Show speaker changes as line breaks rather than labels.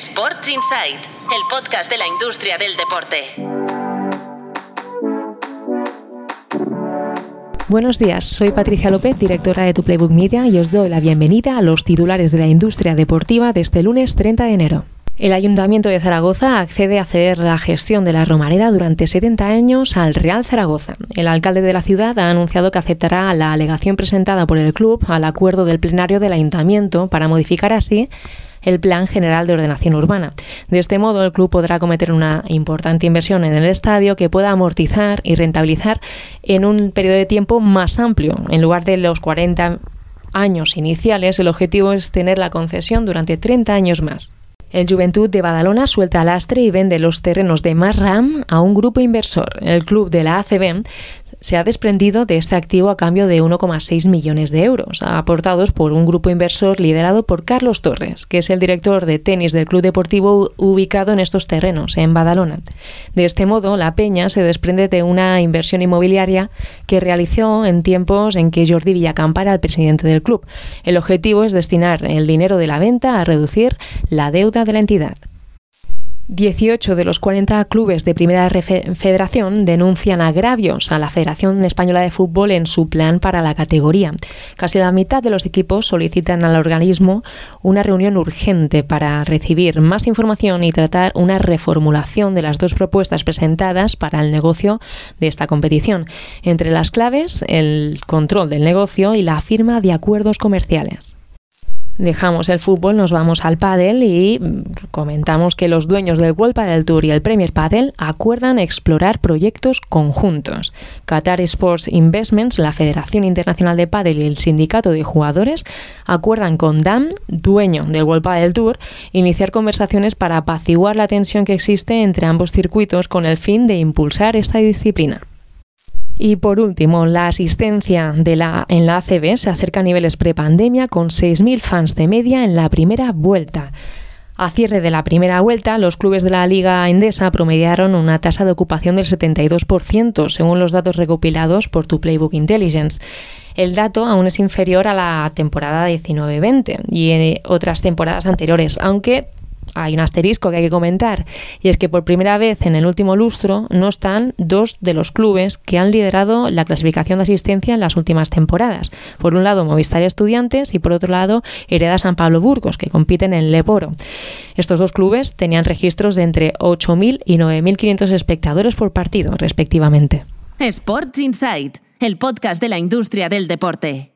Sports Insight, el podcast de la industria del deporte.
Buenos días, soy Patricia López, directora de Tu Playbook Media, y os doy la bienvenida a los titulares de la industria deportiva de este lunes 30 de enero. El Ayuntamiento de Zaragoza accede a ceder la gestión de la Romareda durante 70 años al Real Zaragoza. El alcalde de la ciudad ha anunciado que aceptará la alegación presentada por el club al acuerdo del plenario del Ayuntamiento para modificar así el Plan General de Ordenación Urbana. De este modo, el club podrá cometer una importante inversión en el estadio que pueda amortizar y rentabilizar en un periodo de tiempo más amplio. En lugar de los 40 años iniciales, el objetivo es tener la concesión durante 30 años más. El Juventud de Badalona suelta lastre y vende los terrenos de Masram a un grupo inversor. El club de la ACB se ha desprendido de este activo a cambio de 1,6 millones de euros, aportados por un grupo inversor liderado por Carlos Torres, que es el director de tenis del club deportivo ubicado en estos terrenos, en Badalona. De este modo, la Peña se desprende de una inversión inmobiliaria que realizó en tiempos en que Jordi Villacampa era el presidente del club. El objetivo es destinar el dinero de la venta a reducir la deuda de la entidad. 18 de los 40 clubes de Primera Federación denuncian agravios a la Federación Española de Fútbol en su plan para la categoría. Casi la mitad de los equipos solicitan al organismo una reunión urgente para recibir más información y tratar una reformulación de las dos propuestas presentadas para el negocio de esta competición. Entre las claves, el control del negocio y la firma de acuerdos comerciales. Dejamos el fútbol, nos vamos al pádel y comentamos que los dueños del World Padel Tour y el Premier Padel acuerdan explorar proyectos conjuntos. Qatar Sports Investments, la Federación Internacional de Padel y el Sindicato de Jugadores acuerdan con DAM, dueño del World Padel Tour, iniciar conversaciones para apaciguar la tensión que existe entre ambos circuitos con el fin de impulsar esta disciplina. Y por último, la asistencia de la, en la ACB se acerca a niveles prepandemia con 6.000 fans de media en la primera vuelta. A cierre de la primera vuelta, los clubes de la Liga Endesa promediaron una tasa de ocupación del 72%, según los datos recopilados por tu Playbook Intelligence. El dato aún es inferior a la temporada 19-20 y en otras temporadas anteriores, aunque hay un asterisco que hay que comentar, y es que por primera vez en el último lustro no están dos de los clubes que han liderado la clasificación de asistencia en las últimas temporadas. Por un lado, Movistar Estudiantes y por otro lado, Hereda San Pablo Burgos, que compiten en Leporo. Estos dos clubes tenían registros de entre 8.000 y 9.500 espectadores por partido, respectivamente.
Sports Insight, el podcast de la industria del deporte.